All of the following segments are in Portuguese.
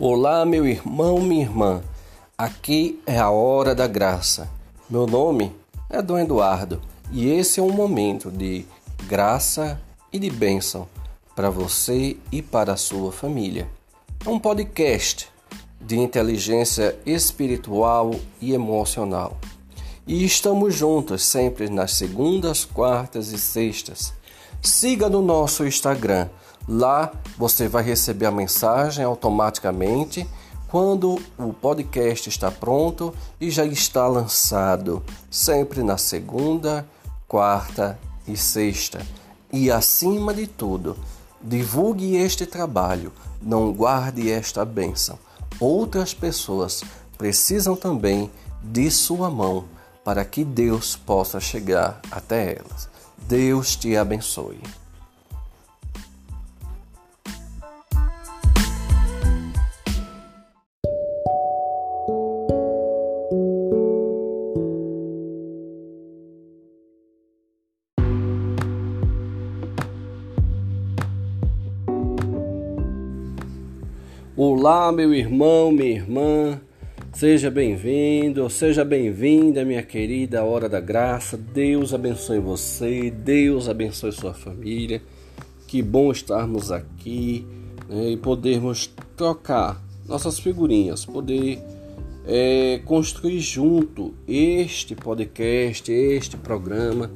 Olá, meu irmão, minha irmã. Aqui é a hora da graça. Meu nome é Dom Eduardo e esse é um momento de graça e de bênção para você e para a sua família. É um podcast de inteligência espiritual e emocional. E estamos juntos sempre nas segundas, quartas e sextas. Siga no nosso Instagram Lá você vai receber a mensagem automaticamente quando o podcast está pronto e já está lançado, sempre na segunda, quarta e sexta. E acima de tudo, divulgue este trabalho, não guarde esta bênção. Outras pessoas precisam também de sua mão para que Deus possa chegar até elas. Deus te abençoe. Meu irmão, minha irmã, seja bem-vindo, seja bem-vinda, minha querida Hora da Graça. Deus abençoe você, Deus abençoe sua família. Que bom estarmos aqui né, e podermos trocar nossas figurinhas, poder é, construir junto este podcast, este programa.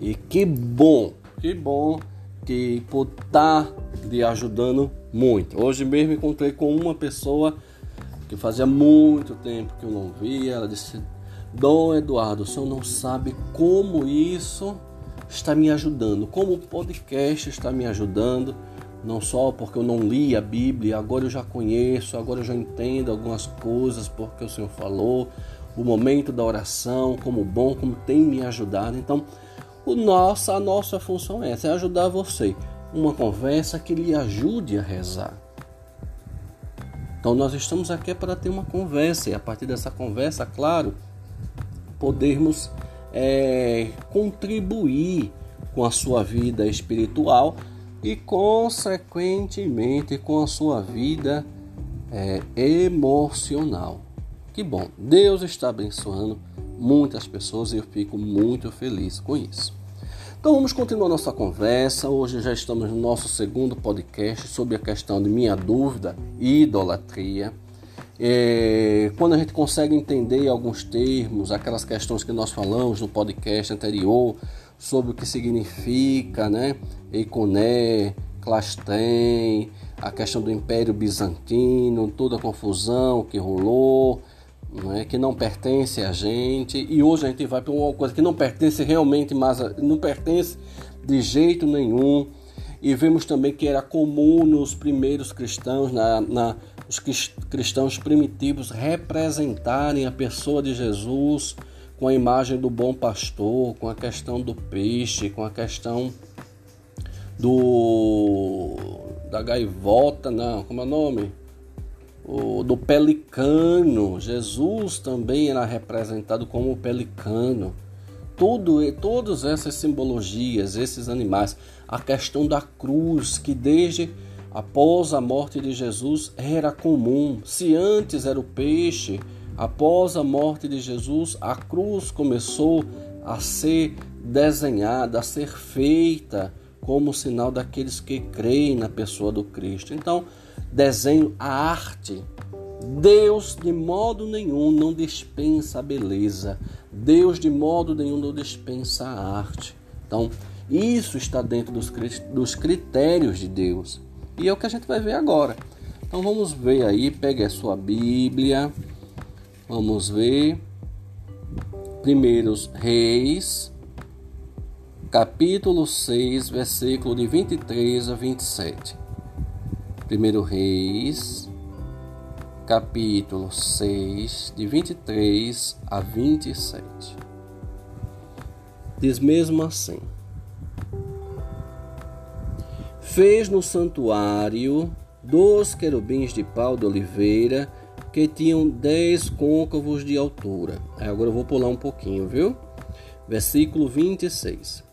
E que bom, que bom que por estar lhe ajudando muito. Hoje mesmo encontrei com uma pessoa que fazia muito tempo que eu não via. Ela disse: Dom Eduardo, o senhor não sabe como isso está me ajudando, como o podcast está me ajudando. Não só porque eu não li a Bíblia, agora eu já conheço, agora eu já entendo algumas coisas porque o Senhor falou, o momento da oração, como bom, como tem me ajudado. Então, o nosso, a nossa função é essa, é ajudar você uma conversa que lhe ajude a rezar. Então nós estamos aqui para ter uma conversa e a partir dessa conversa, claro, podermos é, contribuir com a sua vida espiritual e consequentemente com a sua vida é, emocional. Que bom, Deus está abençoando muitas pessoas e eu fico muito feliz com isso. Então vamos continuar nossa conversa. Hoje já estamos no nosso segundo podcast sobre a questão de minha dúvida e idolatria. É, quando a gente consegue entender alguns termos, aquelas questões que nós falamos no podcast anterior sobre o que significa, né? Econé, Clastem, a questão do Império Bizantino, toda a confusão que rolou, né, que não pertence a gente, e hoje a gente vai para uma coisa que não pertence realmente, mas não pertence de jeito nenhum. E vemos também que era comum nos primeiros cristãos, na, na, os cristãos primitivos, representarem a pessoa de Jesus com a imagem do bom pastor, com a questão do peixe, com a questão do da gaivota, não, como é o nome? O, do pelicano. Jesus também era representado como o pelicano. Tudo, todas essas simbologias, esses animais, a questão da cruz, que desde após a morte de Jesus era comum. Se antes era o peixe, após a morte de Jesus, a cruz começou a ser desenhada, a ser feita como sinal daqueles que creem na pessoa do Cristo. Então, desenho, a arte. Deus de modo nenhum não dispensa a beleza. Deus de modo nenhum não dispensa a arte. Então, isso está dentro dos critérios de Deus. E é o que a gente vai ver agora. Então vamos ver aí, pegue a sua Bíblia. Vamos ver. Primeiros Reis, capítulo 6, versículo de 23 a 27. 1 Reis, capítulo 6, de 23 a 27. Diz mesmo assim: Fez no santuário dois querubins de pau de oliveira que tinham dez côncavos de altura. Agora eu vou pular um pouquinho, viu? Versículo 26.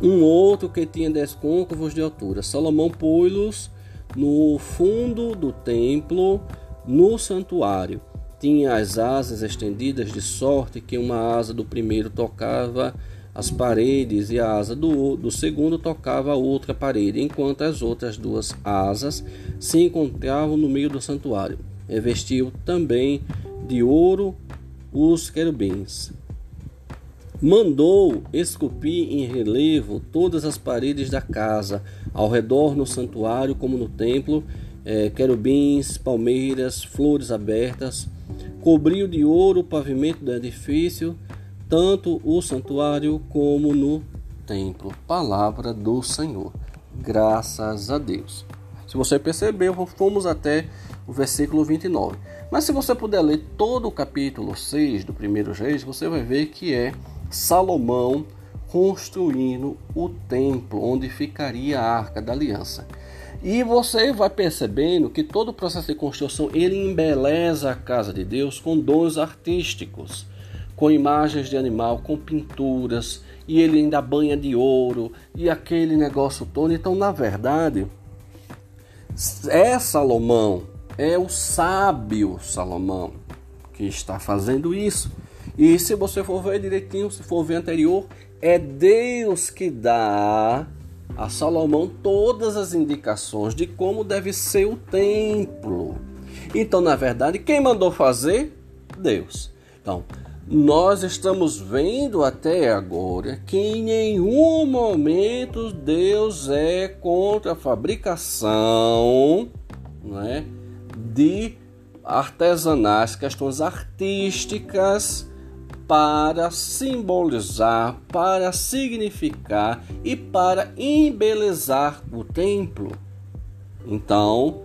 Um outro que tinha dez côncavos de altura. Salomão pôs-los no fundo do templo, no santuário. Tinha as asas estendidas de sorte que uma asa do primeiro tocava as paredes e a asa do, do segundo tocava a outra parede, enquanto as outras duas asas se encontravam no meio do santuário. Revestiu também de ouro os querubins. Mandou esculpir em relevo todas as paredes da casa, ao redor no santuário como no templo, é, querubins, palmeiras, flores abertas. Cobriu de ouro o pavimento do edifício, tanto o santuário como no templo. Palavra do Senhor. Graças a Deus. Se você percebeu, fomos até o versículo 29. Mas se você puder ler todo o capítulo 6 do primeiro Reis, você vai ver que é Salomão construindo o templo onde ficaria a Arca da Aliança. E você vai percebendo que todo o processo de construção ele embeleza a casa de Deus com dons artísticos com imagens de animal, com pinturas, e ele ainda banha de ouro, e aquele negócio todo. Então, na verdade, é Salomão, é o sábio Salomão que está fazendo isso. E se você for ver direitinho, se for ver anterior, é Deus que dá a Salomão todas as indicações de como deve ser o templo. Então, na verdade, quem mandou fazer? Deus. Então, nós estamos vendo até agora que em nenhum momento Deus é contra a fabricação né, de artesanais, questões artísticas para simbolizar, para significar e para embelezar o templo. Então,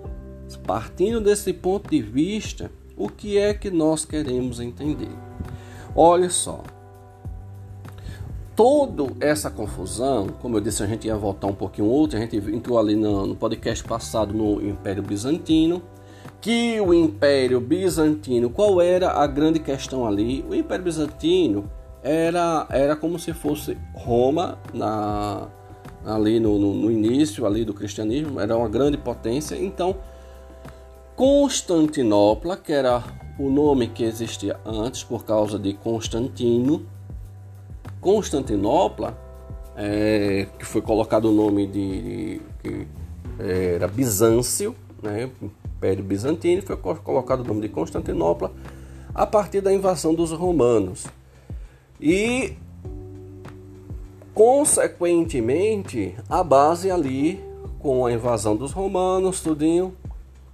partindo desse ponto de vista, o que é que nós queremos entender? Olha só. Toda essa confusão, como eu disse, a gente ia voltar um pouquinho outro, a gente entrou ali no, no podcast passado no Império Bizantino, que o Império Bizantino, qual era a grande questão ali? O Império Bizantino era, era como se fosse Roma na, ali no, no, no início ali do cristianismo, era uma grande potência, então Constantinopla, que era o nome que existia antes por causa de Constantino. Constantinopla, é, que foi colocado o nome de, de que era Bizâncio, né, Império Bizantino, foi colocado o nome de Constantinopla a partir da invasão dos romanos. E consequentemente, a base ali com a invasão dos romanos, tudinho,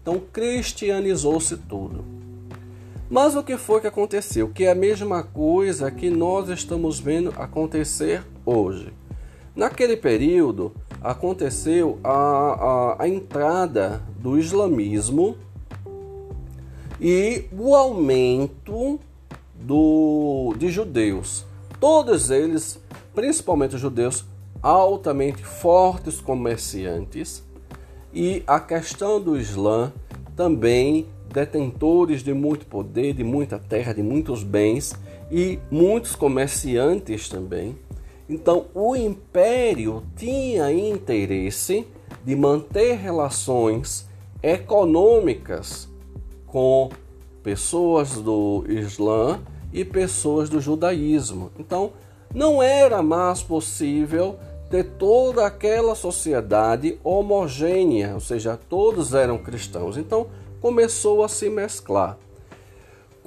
então cristianizou-se tudo. Mas o que foi que aconteceu? Que é a mesma coisa que nós estamos vendo acontecer hoje. Naquele período aconteceu a, a, a entrada do islamismo e o aumento do, de judeus. Todos eles, principalmente os judeus, altamente fortes comerciantes, e a questão do Islã também detentores de muito poder, de muita terra, de muitos bens e muitos comerciantes também. Então, o império tinha interesse de manter relações econômicas com pessoas do Islã e pessoas do judaísmo. Então, não era mais possível ter toda aquela sociedade homogênea, ou seja, todos eram cristãos. Então, começou a se mesclar.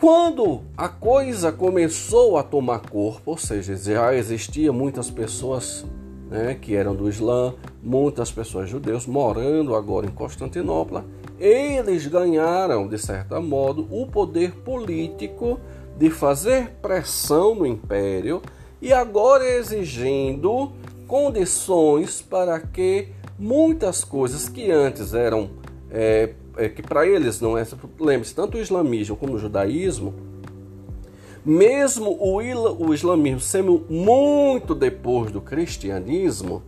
Quando a coisa começou a tomar corpo, ou seja, já existia muitas pessoas né, que eram do Islã, muitas pessoas judeus morando agora em Constantinopla, eles ganharam, de certo modo, o poder político de fazer pressão no império e agora exigindo condições para que muitas coisas que antes eram é, é que para eles não é. Lembre-se, tanto o islamismo como o judaísmo, mesmo o, o islamismo sendo muito depois do cristianismo,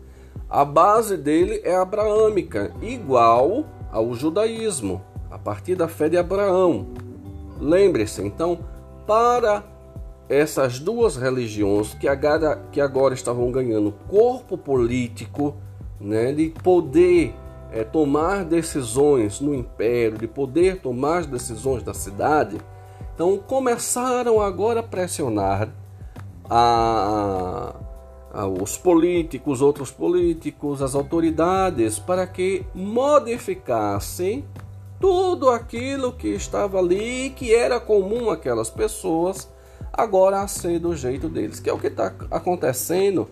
a base dele é abraâmica, igual ao judaísmo, a partir da fé de Abraão. Lembre-se, então, para essas duas religiões que agora, que agora estavam ganhando corpo político, né, de poder é, tomar decisões no império, de poder tomar as decisões da cidade, então começaram agora a pressionar a, a, os políticos, outros políticos, as autoridades, para que modificassem tudo aquilo que estava ali, que era comum àquelas pessoas, agora a ser do jeito deles, que é o que está acontecendo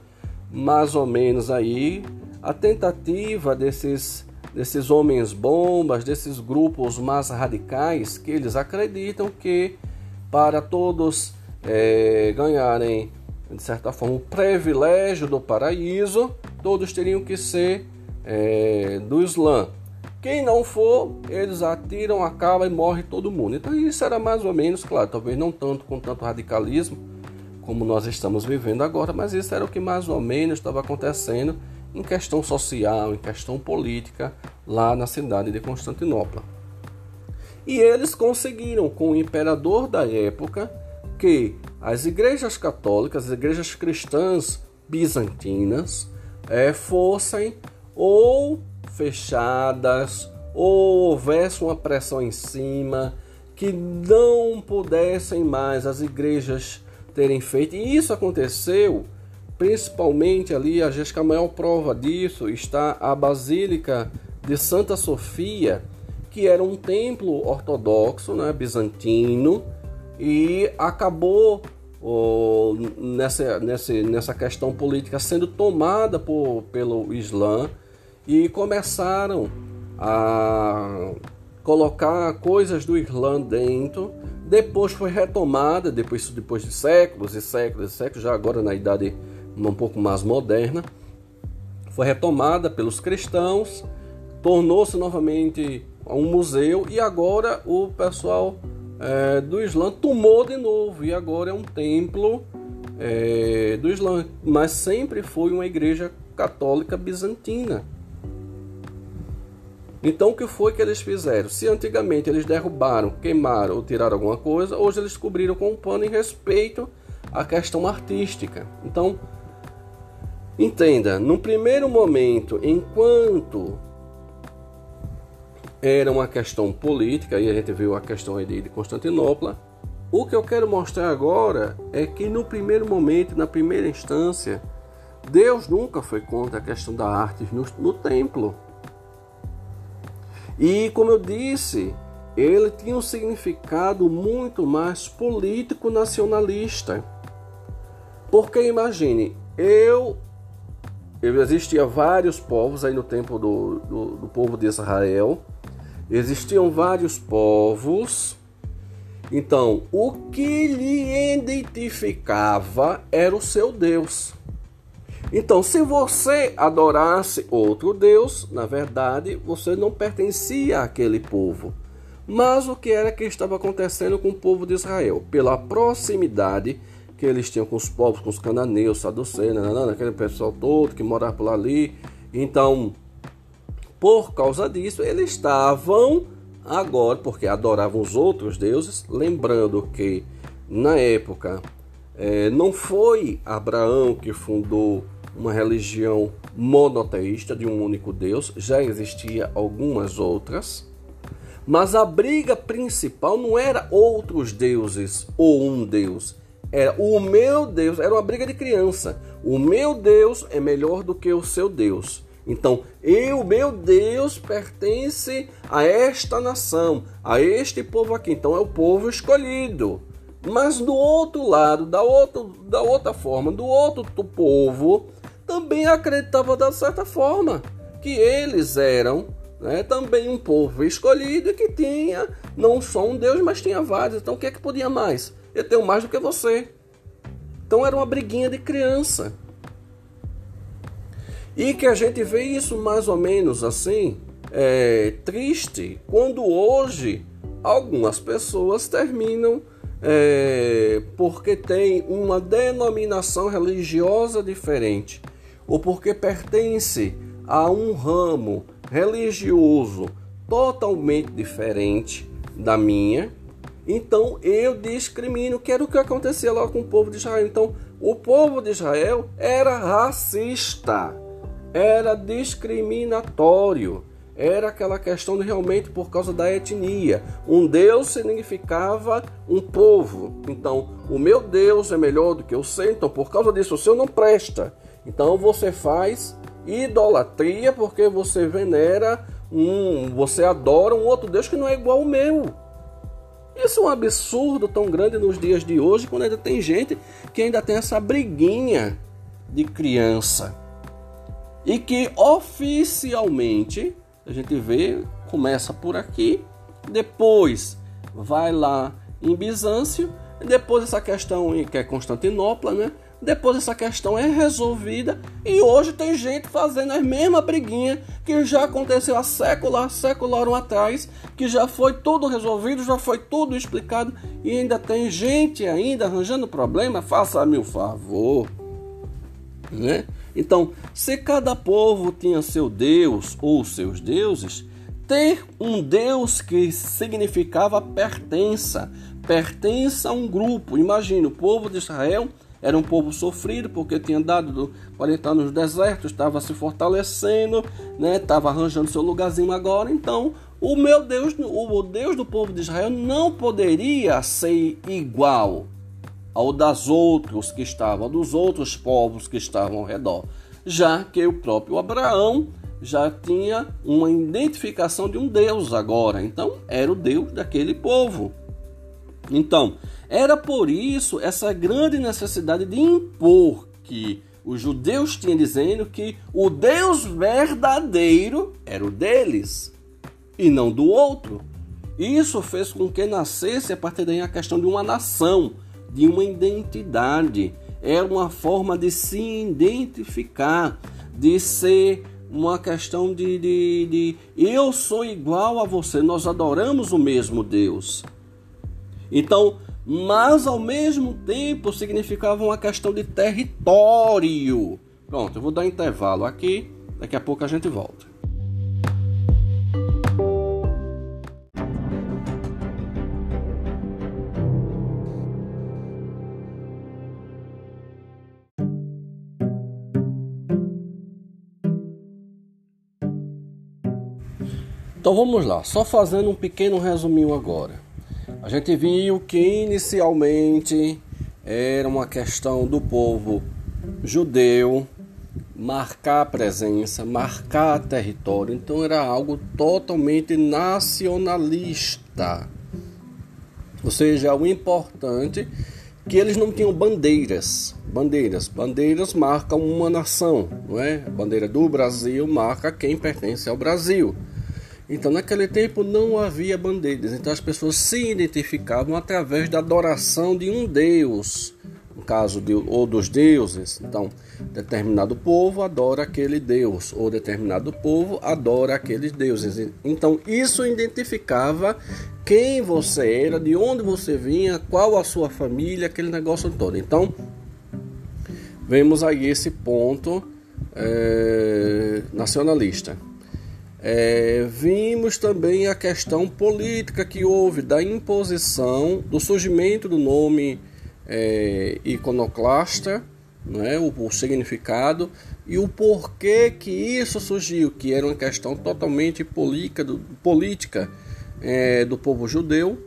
mais ou menos aí, a tentativa desses desses homens bombas, desses grupos mais radicais, que eles acreditam que para todos é, ganharem, de certa forma, o privilégio do paraíso, todos teriam que ser é, do Islã. Quem não for, eles atiram, acaba e morre todo mundo. Então isso era mais ou menos, claro, talvez não tanto com tanto radicalismo como nós estamos vivendo agora, mas isso era o que mais ou menos estava acontecendo em questão social, em questão política lá na cidade de Constantinopla. E eles conseguiram com o imperador da época que as igrejas católicas, as igrejas cristãs bizantinas, é, fossem ou fechadas ou houvesse uma pressão em cima que não pudessem mais as igrejas terem feito. E isso aconteceu principalmente ali, a maior prova disso está a Basílica de Santa Sofia, que era um templo ortodoxo, né, bizantino, e acabou oh, nessa, nessa, nessa questão política sendo tomada por, pelo Islã e começaram a colocar coisas do Islã dentro. Depois foi retomada, depois, depois de séculos e séculos e séculos, já agora na idade um pouco mais moderna, foi retomada pelos cristãos, tornou-se novamente um museu e agora o pessoal é, do Islã tomou de novo e agora é um templo é, do Islã, mas sempre foi uma igreja católica bizantina. Então o que foi que eles fizeram? Se antigamente eles derrubaram, queimaram ou tiraram alguma coisa, hoje eles cobriram com um pano em respeito à questão artística. Então, entenda, no primeiro momento, enquanto era uma questão política, e a gente viu a questão aí de Constantinopla, o que eu quero mostrar agora é que no primeiro momento, na primeira instância, Deus nunca foi contra a questão da arte no, no templo. E como eu disse, ele tinha um significado muito mais político nacionalista. Porque imagine, eu, eu existia vários povos aí no tempo do, do, do povo de Israel, existiam vários povos. Então, o que lhe identificava era o seu Deus. Então, se você adorasse outro Deus, na verdade, você não pertencia àquele povo. Mas o que era que estava acontecendo com o povo de Israel? Pela proximidade que eles tinham com os povos, com os cananeus, saduceus, aquele pessoal todo que morava por ali. Então, por causa disso, eles estavam agora, porque adoravam os outros deuses, lembrando que na época é, não foi Abraão que fundou uma religião monoteísta de um único Deus, já existia algumas outras. Mas a briga principal não era outros deuses ou um Deus. Era o meu Deus, era uma briga de criança. O meu Deus é melhor do que o seu Deus. Então, eu, meu Deus, pertence a esta nação, a este povo aqui. Então, é o povo escolhido. Mas do outro lado, da, outro, da outra forma, do outro povo, também acreditava da certa forma que eles eram né, também um povo escolhido que tinha não só um Deus, mas tinha vários. Então o que é que podia mais? Eu tenho mais do que você. Então era uma briguinha de criança. E que a gente vê isso mais ou menos assim, é, triste, quando hoje algumas pessoas terminam é, porque tem uma denominação religiosa diferente ou porque pertence a um ramo religioso totalmente diferente da minha, então eu discrimino, que era o que acontecia lá com o povo de Israel. Então, o povo de Israel era racista, era discriminatório. era aquela questão de realmente por causa da etnia. Um Deus significava um povo. Então, o meu Deus é melhor do que o seu, então por causa disso o seu não presta. Então você faz idolatria porque você venera um, você adora um outro Deus que não é igual ao meu. Isso é um absurdo tão grande nos dias de hoje, quando ainda tem gente que ainda tem essa briguinha de criança. E que oficialmente, a gente vê, começa por aqui, depois vai lá em Bizâncio, depois essa questão que é Constantinopla, né? Depois essa questão é resolvida e hoje tem gente fazendo a mesma briguinha que já aconteceu há séculos, séculos atrás, que já foi tudo resolvido, já foi tudo explicado e ainda tem gente ainda arranjando problema. Faça-me o favor, né? Então, se cada povo tinha seu Deus ou seus deuses, ter um Deus que significava pertença, pertença a um grupo. Imagina o povo de Israel era um povo sofrido porque tinha dado 40 anos no deserto, estava se fortalecendo, né? estava arranjando seu lugarzinho agora. Então, o meu Deus, o Deus do povo de Israel não poderia ser igual ao das outros que estavam, dos outros povos que estavam ao redor, já que o próprio Abraão já tinha uma identificação de um Deus agora. Então, era o Deus daquele povo. Então, era por isso essa grande necessidade de impor que os judeus tinham dizendo que o Deus verdadeiro era o deles e não do outro. Isso fez com que nascesse a partir daí a questão de uma nação, de uma identidade. Era uma forma de se identificar, de ser uma questão de, de, de eu sou igual a você, nós adoramos o mesmo Deus. Então, mas ao mesmo tempo significava uma questão de território. Pronto, eu vou dar intervalo aqui, daqui a pouco a gente volta. Então vamos lá, só fazendo um pequeno resuminho agora. A gente viu que inicialmente era uma questão do povo judeu marcar presença, marcar território, então era algo totalmente nacionalista. Ou seja, o importante que eles não tinham bandeiras. Bandeiras, bandeiras marcam uma nação, não é? A bandeira do Brasil marca quem pertence ao Brasil. Então, naquele tempo não havia bandeiras, então as pessoas se identificavam através da adoração de um deus, no caso de, ou dos deuses. Então, determinado povo adora aquele deus, ou determinado povo adora aqueles deuses. Então, isso identificava quem você era, de onde você vinha, qual a sua família, aquele negócio todo. Então, vemos aí esse ponto é, nacionalista. É, vimos também a questão política que houve da imposição, do surgimento do nome é, iconoclasta, né, o, o, significado e o porquê que isso surgiu, que era uma questão totalmente política do, política, é, do povo judeu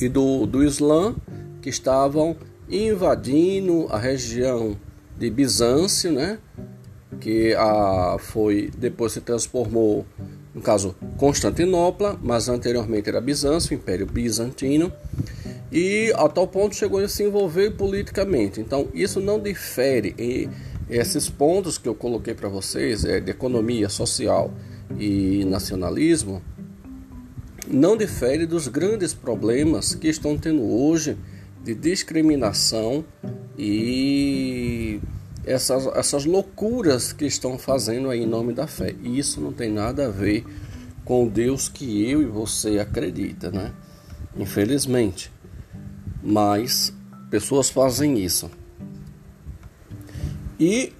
e do, do Islã, que estavam invadindo a região de Bizâncio, né, que a, foi depois se transformou, no caso, Constantinopla, mas anteriormente era Bizâncio, Império Bizantino, e a tal ponto chegou a se envolver politicamente. Então, isso não difere. E esses pontos que eu coloquei para vocês, é, de economia, social e nacionalismo, não difere dos grandes problemas que estão tendo hoje de discriminação e essas, essas loucuras que estão fazendo aí em nome da fé. E isso não tem nada a ver com o Deus que eu e você acredita, né? Infelizmente. Mas pessoas fazem isso. E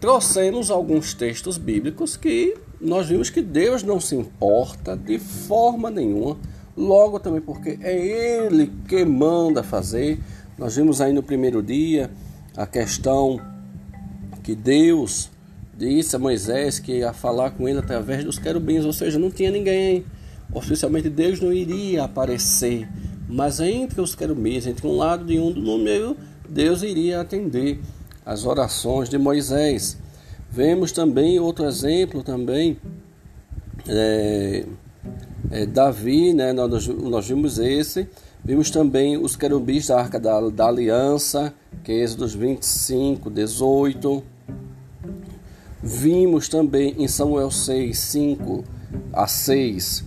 trouxemos alguns textos bíblicos que nós vimos que Deus não se importa de forma nenhuma. Logo também porque é Ele que manda fazer. Nós vimos aí no primeiro dia a questão que Deus disse a Moisés que ia falar com ele através dos querubins, ou seja, não tinha ninguém. Oficialmente Deus não iria aparecer, mas entre os querubins, entre um lado e um do número, Deus iria atender as orações de Moisés. Vemos também outro exemplo também, é, é, Davi, né, nós, nós vimos esse, vimos também os querubins da Arca da, da Aliança, que é Êxodos 25, 18. Vimos também em Samuel 6, 5 a 6,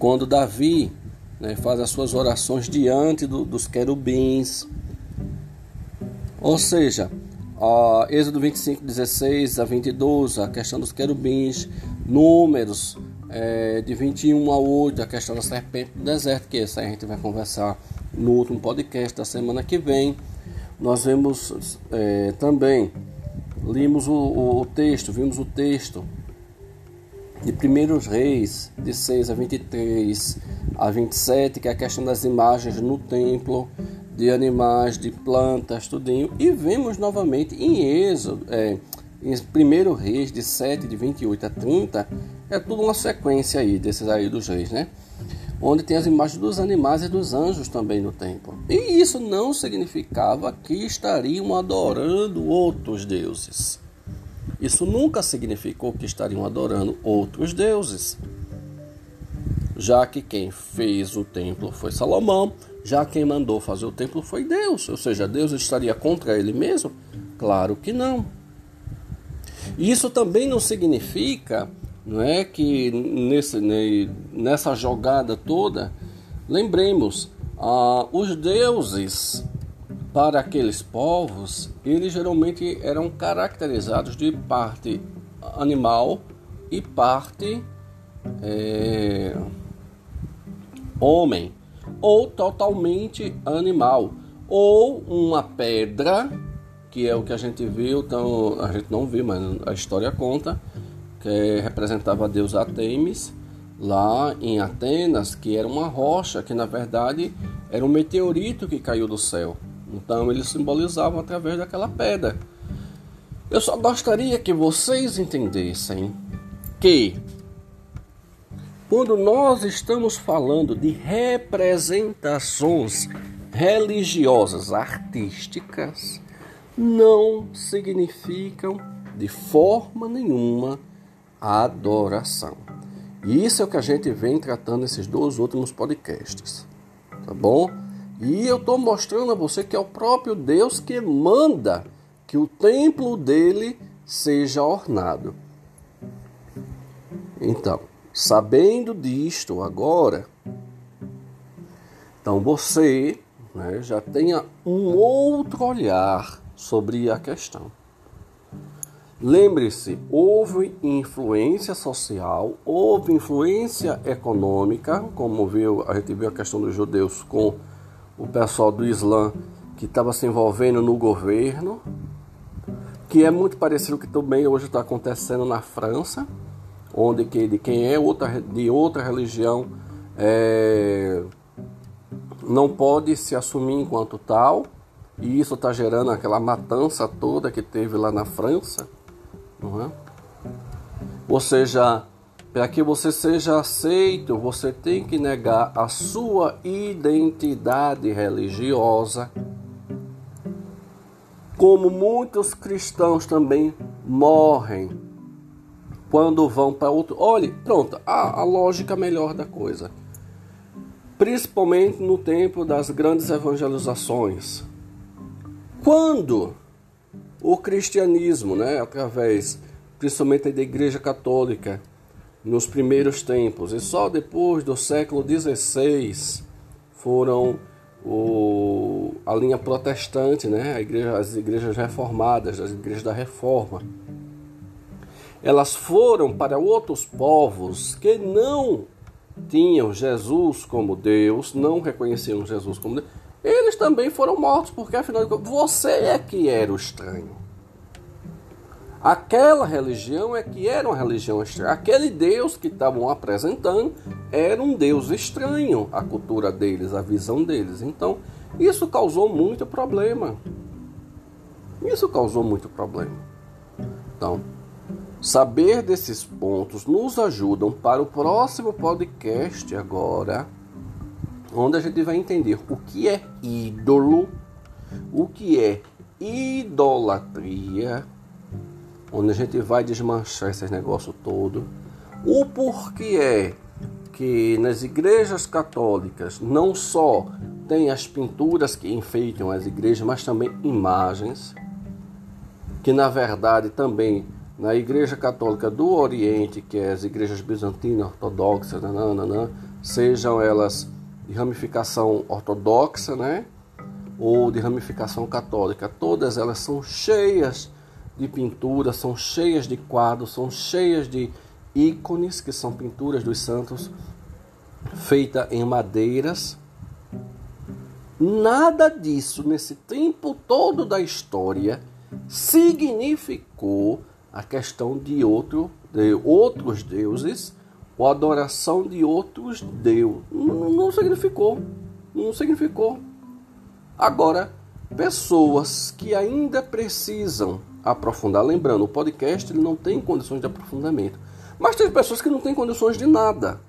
quando Davi né, faz as suas orações diante do, dos querubins. Ou seja, uh, Êxodo 25, 16 a 22, a questão dos querubins, Números é, de 21 a 8, a questão da serpente do deserto, que essa a gente vai conversar no último podcast da semana que vem. Nós vemos é, também, limos o, o, o texto, vimos o texto de Primeiros Reis, de 6 a 23 a 27, que é a questão das imagens no templo, de animais, de plantas, tudinho. E vemos novamente em Êxodo, é, em 1 Reis, de 7, de 28 a 30, é tudo uma sequência aí desses aí dos reis, né? Onde tem as imagens dos animais e dos anjos também no templo. E isso não significava que estariam adorando outros deuses. Isso nunca significou que estariam adorando outros deuses. Já que quem fez o templo foi Salomão, já quem mandou fazer o templo foi Deus. Ou seja, Deus estaria contra ele mesmo? Claro que não. Isso também não significa não é que nesse, nessa jogada toda, lembremos, ah, os deuses para aqueles povos, eles geralmente eram caracterizados de parte animal e parte é, homem, ou totalmente animal, ou uma pedra, que é o que a gente viu, então a gente não viu, mas a história conta, que representava a deusa Artemis, lá em Atenas, que era uma rocha, que na verdade era um meteorito que caiu do céu. Então eles simbolizavam através daquela pedra. Eu só gostaria que vocês entendessem que quando nós estamos falando de representações religiosas, artísticas, não significam de forma nenhuma adoração. E isso é o que a gente vem tratando nesses dois últimos podcasts, tá bom? E eu estou mostrando a você que é o próprio Deus que manda que o templo dele seja ornado. Então, sabendo disto agora, então você né, já tenha um outro olhar sobre a questão. Lembre-se, houve influência social, houve influência econômica, como viu, a gente viu a questão dos judeus com o pessoal do Islã que estava se envolvendo no governo, que é muito parecido com o que também hoje está acontecendo na França, onde que de quem é outra, de outra religião é, não pode se assumir enquanto tal, e isso está gerando aquela matança toda que teve lá na França, é? Ou seja, para que você seja aceito, você tem que negar a sua identidade religiosa. Como muitos cristãos também morrem quando vão para outro. Olhe, pronto, a, a lógica melhor da coisa. Principalmente no tempo das grandes evangelizações. Quando o cristianismo, né, através principalmente da Igreja Católica, nos primeiros tempos, e só depois do século XVI foram o, a linha protestante, né? Igreja, as igrejas reformadas, as igrejas da reforma. Elas foram para outros povos que não tinham Jesus como Deus, não reconheciam Jesus como Deus. Eles também foram mortos, porque afinal de contas, você é que era o estranho. Aquela religião é que era uma religião estranha. Aquele Deus que estavam apresentando era um Deus estranho à cultura deles, à visão deles. Então, isso causou muito problema. Isso causou muito problema. Então, saber desses pontos nos ajudam para o próximo podcast agora, onde a gente vai entender o que é ídolo, o que é idolatria, onde a gente vai desmanchar esses negócios todo, o porquê é que nas igrejas católicas não só tem as pinturas que enfeitam as igrejas, mas também imagens, que na verdade também na Igreja Católica do Oriente, que é as igrejas bizantinas, ortodoxas, nananana, sejam elas de ramificação ortodoxa, né? Ou de ramificação católica, todas elas são cheias de pinturas, são cheias de quadros, são cheias de ícones, que são pinturas dos santos, feita em madeiras. Nada disso nesse tempo todo da história significou a questão de outro de outros deuses ou adoração de outros deuses. Não, não significou. Não significou. Agora, pessoas que ainda precisam aprofundar, lembrando, o podcast ele não tem condições de aprofundamento, mas tem pessoas que não têm condições de nada.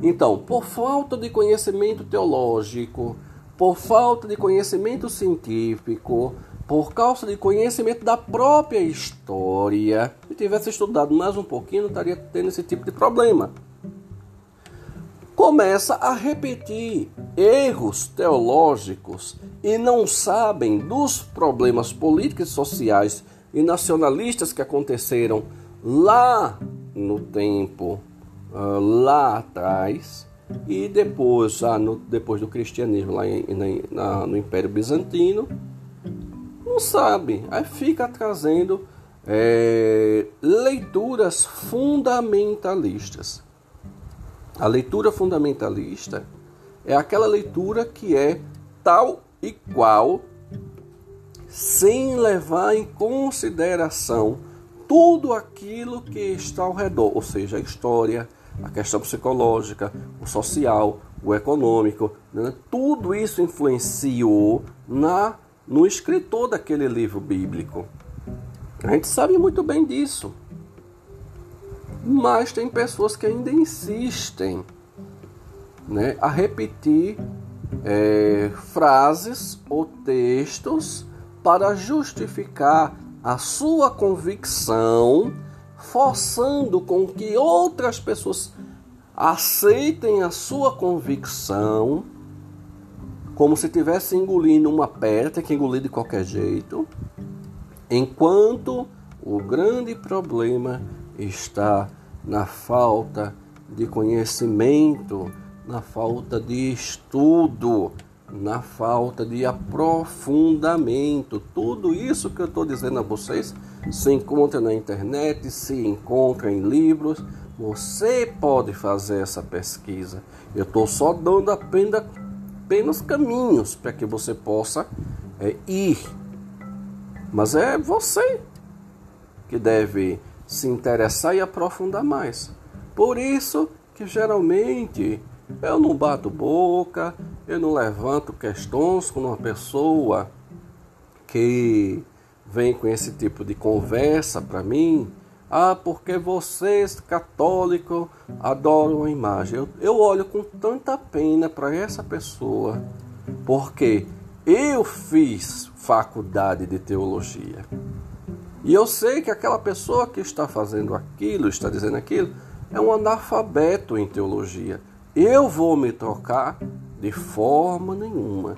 Então, por falta de conhecimento teológico, por falta de conhecimento científico, por causa de conhecimento da própria história, se tivesse estudado mais um pouquinho, não estaria tendo esse tipo de problema. Começa a repetir erros teológicos e não sabem dos problemas políticos, sociais e nacionalistas que aconteceram lá no tempo, uh, lá atrás, e depois, já no, depois do cristianismo, lá em, na, no Império Bizantino, não sabe. Aí fica trazendo é, leituras fundamentalistas. A leitura fundamentalista é aquela leitura que é tal e qual, sem levar em consideração tudo aquilo que está ao redor, ou seja, a história, a questão psicológica, o social, o econômico, né? tudo isso influenciou na no escritor daquele livro bíblico. A gente sabe muito bem disso. Mas tem pessoas que ainda insistem né, a repetir é, frases ou textos para justificar a sua convicção, forçando com que outras pessoas aceitem a sua convicção como se estivesse engolindo uma tem que engolir de qualquer jeito, enquanto o grande problema está na falta de conhecimento, na falta de estudo, na falta de aprofundamento. Tudo isso que eu estou dizendo a vocês se encontra na internet, se encontra em livros. Você pode fazer essa pesquisa. Eu estou só dando apenas apenas caminhos para que você possa é, ir. Mas é você que deve se interessar e aprofundar mais. Por isso que geralmente eu não bato boca, eu não levanto questões com uma pessoa que vem com esse tipo de conversa para mim, ah, porque vocês católicos adoram a imagem. Eu, eu olho com tanta pena para essa pessoa, porque eu fiz faculdade de teologia. E eu sei que aquela pessoa que está fazendo aquilo, está dizendo aquilo, é um analfabeto em teologia. Eu vou me trocar de forma nenhuma.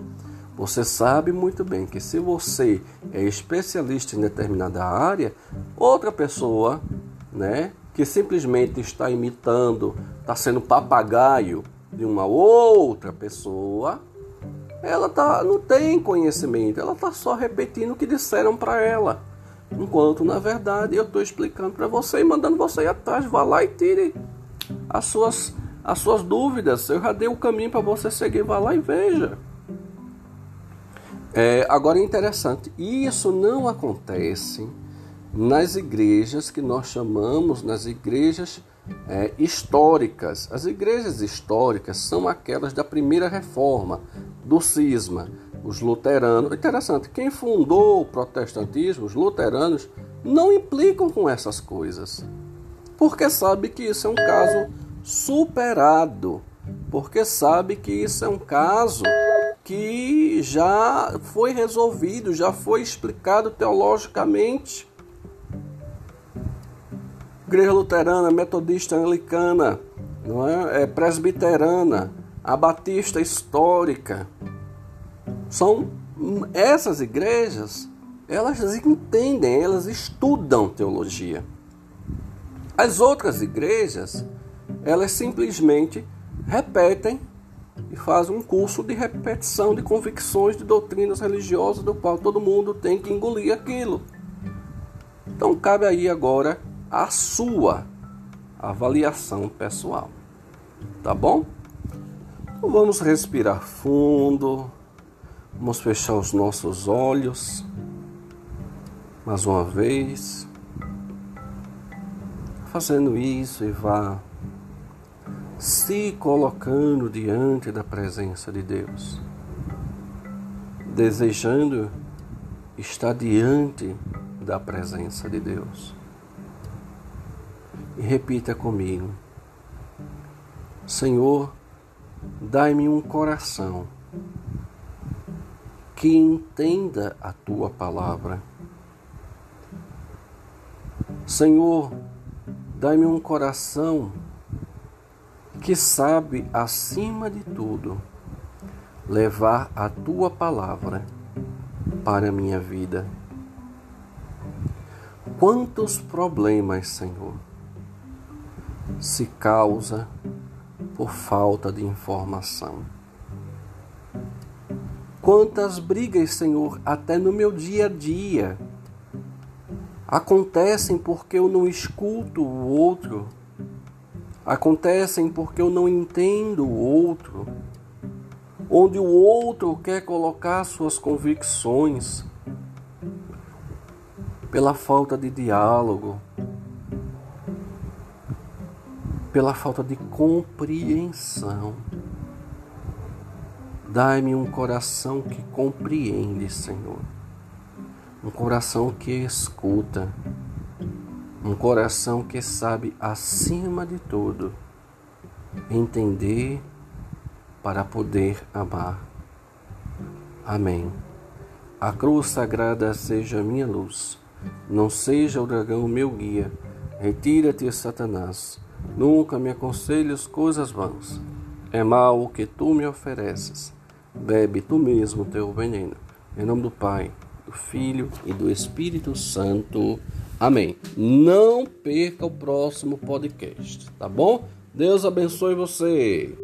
Você sabe muito bem que se você é especialista em determinada área, outra pessoa, né, que simplesmente está imitando, está sendo papagaio de uma outra pessoa, ela tá, não tem conhecimento, ela está só repetindo o que disseram para ela. Enquanto, na verdade, eu estou explicando para você e mandando você ir atrás. Vá lá e tire as suas, as suas dúvidas. Eu já dei o caminho para você seguir. Vá lá e veja. É, agora é interessante, isso não acontece nas igrejas que nós chamamos nas igrejas é, históricas. As igrejas históricas são aquelas da primeira reforma, do cisma, os luteranos. Interessante, quem fundou o protestantismo, os luteranos, não implicam com essas coisas, porque sabe que isso é um caso superado, porque sabe que isso é um caso que já foi resolvido, já foi explicado teologicamente. Igreja luterana, metodista, anglicana, não é? é presbiterana, a batista histórica. São essas igrejas, elas entendem, elas estudam teologia. As outras igrejas, elas simplesmente repetem e fazem um curso de repetição de convicções de doutrinas religiosas do qual todo mundo tem que engolir aquilo. Então cabe aí agora a sua avaliação pessoal. Tá bom? Então vamos respirar fundo. Vamos fechar os nossos olhos. Mais uma vez. Fazendo isso e vá se colocando diante da presença de Deus, desejando estar diante da presença de Deus. E repita comigo: Senhor, dai-me um coração que entenda a tua palavra. Senhor, dai-me um coração que sabe, acima de tudo, levar a tua palavra para a minha vida. Quantos problemas, Senhor, se causa por falta de informação? Quantas brigas, Senhor, até no meu dia a dia, acontecem porque eu não escuto o outro acontecem porque eu não entendo o outro, onde o outro quer colocar suas convicções pela falta de diálogo, pela falta de compreensão. Dai-me um coração que compreende, Senhor. Um coração que escuta um coração que sabe, acima de tudo, entender para poder amar. Amém. A cruz sagrada seja minha luz, não seja o dragão meu guia. Retira-te, Satanás. Nunca me aconselhes coisas vãs. É mal o que tu me ofereces. Bebe tu mesmo teu veneno. Em nome do Pai, do Filho e do Espírito Santo. Amém. Não perca o próximo podcast, tá bom? Deus abençoe você.